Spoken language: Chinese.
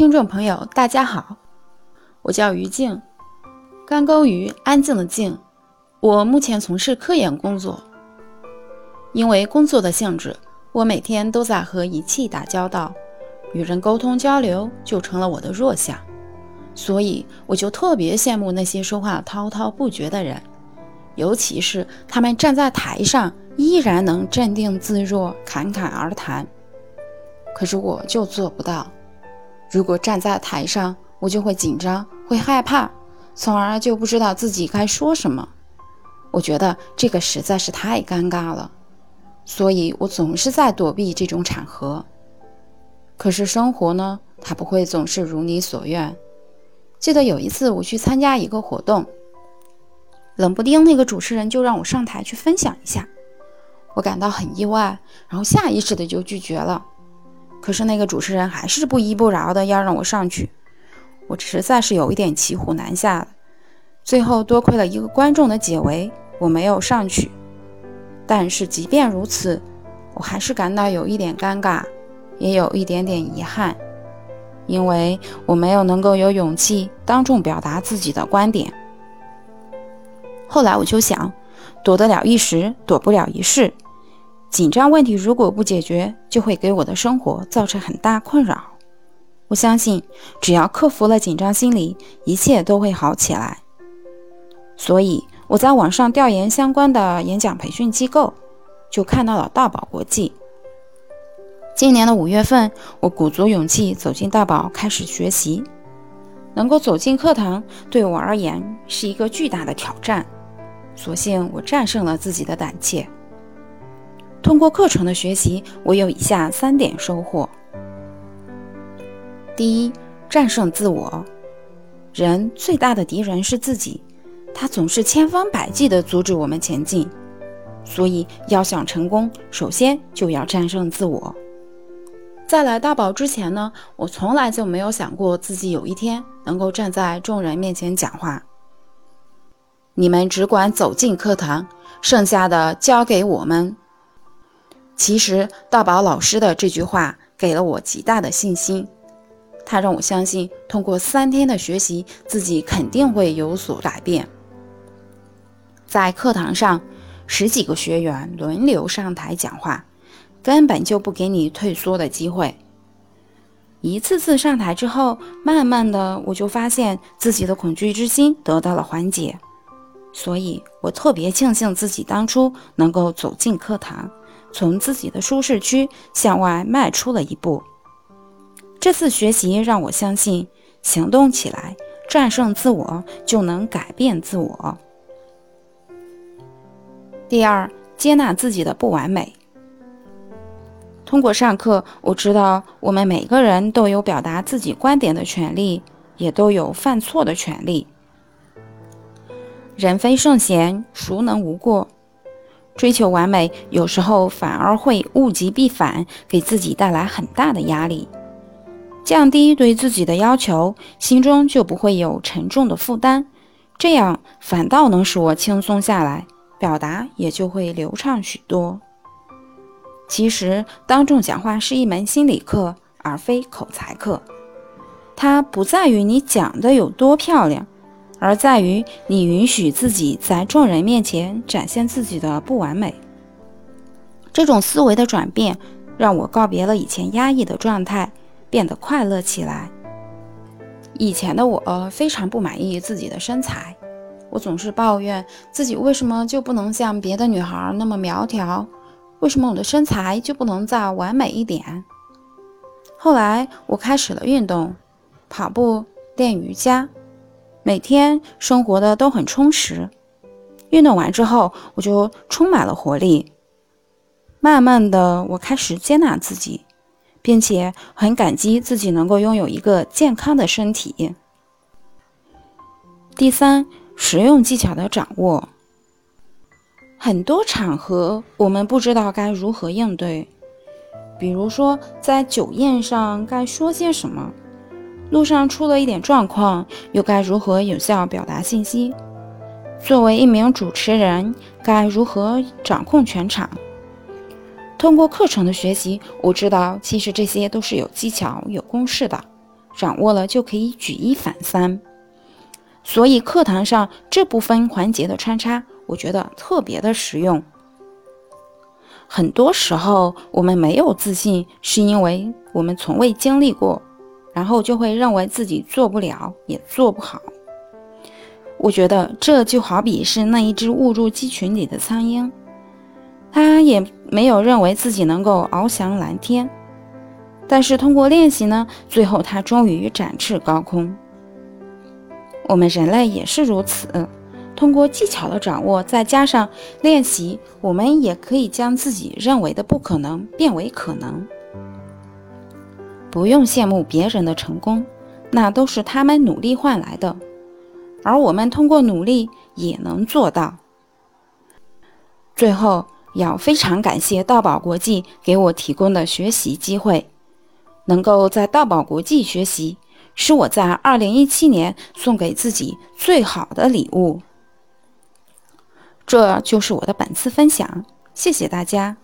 听众朋友，大家好，我叫于静，干钩于安静的静。我目前从事科研工作，因为工作的性质，我每天都在和仪器打交道，与人沟通交流就成了我的弱项，所以我就特别羡慕那些说话滔滔不绝的人，尤其是他们站在台上依然能镇定自若、侃侃而谈。可是我就做不到。如果站在台上，我就会紧张，会害怕，从而就不知道自己该说什么。我觉得这个实在是太尴尬了，所以我总是在躲避这种场合。可是生活呢，它不会总是如你所愿。记得有一次我去参加一个活动，冷不丁那个主持人就让我上台去分享一下，我感到很意外，然后下意识的就拒绝了。可是那个主持人还是不依不饶的要让我上去，我实在是有一点骑虎难下了。最后多亏了一个观众的解围，我没有上去。但是即便如此，我还是感到有一点尴尬，也有一点点遗憾，因为我没有能够有勇气当众表达自己的观点。后来我就想，躲得了一时，躲不了一世。紧张问题如果不解决，就会给我的生活造成很大困扰。我相信，只要克服了紧张心理，一切都会好起来。所以我在网上调研相关的演讲培训机构，就看到了大宝国际。今年的五月份，我鼓足勇气走进大宝开始学习。能够走进课堂，对我而言是一个巨大的挑战。所幸我战胜了自己的胆怯。通过课程的学习，我有以下三点收获：第一，战胜自我。人最大的敌人是自己，他总是千方百计地阻止我们前进。所以，要想成功，首先就要战胜自我。在来大宝之前呢，我从来就没有想过自己有一天能够站在众人面前讲话。你们只管走进课堂，剩下的交给我们。其实，道宝老师的这句话给了我极大的信心。他让我相信，通过三天的学习，自己肯定会有所改变。在课堂上，十几个学员轮流上台讲话，根本就不给你退缩的机会。一次次上台之后，慢慢的，我就发现自己的恐惧之心得到了缓解。所以我特别庆幸自己当初能够走进课堂。从自己的舒适区向外迈出了一步。这次学习让我相信，行动起来，战胜自我，就能改变自我。第二，接纳自己的不完美。通过上课，我知道我们每个人都有表达自己观点的权利，也都有犯错的权利。人非圣贤，孰能无过？追求完美，有时候反而会物极必反，给自己带来很大的压力。降低对自己的要求，心中就不会有沉重的负担，这样反倒能使我轻松下来，表达也就会流畅许多。其实，当众讲话是一门心理课，而非口才课。它不在于你讲的有多漂亮。而在于你允许自己在众人面前展现自己的不完美。这种思维的转变，让我告别了以前压抑的状态，变得快乐起来。以前的我非常不满意自己的身材，我总是抱怨自己为什么就不能像别的女孩那么苗条，为什么我的身材就不能再完美一点？后来我开始了运动，跑步，练瑜伽。每天生活的都很充实，运动完之后我就充满了活力。慢慢的，我开始接纳自己，并且很感激自己能够拥有一个健康的身体。第三，实用技巧的掌握。很多场合我们不知道该如何应对，比如说在酒宴上该说些什么。路上出了一点状况，又该如何有效表达信息？作为一名主持人，该如何掌控全场？通过课程的学习，我知道其实这些都是有技巧、有公式的，掌握了就可以举一反三。所以课堂上这部分环节的穿插，我觉得特别的实用。很多时候我们没有自信，是因为我们从未经历过，然后就会认为自己做不了，也做不好。我觉得这就好比是那一只误入鸡群里的苍蝇，它也没有认为自己能够翱翔蓝天，但是通过练习呢，最后它终于展翅高空。我们人类也是如此，通过技巧的掌握，再加上练习，我们也可以将自己认为的不可能变为可能。不用羡慕别人的成功，那都是他们努力换来的，而我们通过努力也能做到。最后，要非常感谢道宝国际给我提供的学习机会，能够在道宝国际学习。是我在二零一七年送给自己最好的礼物。这就是我的本次分享，谢谢大家。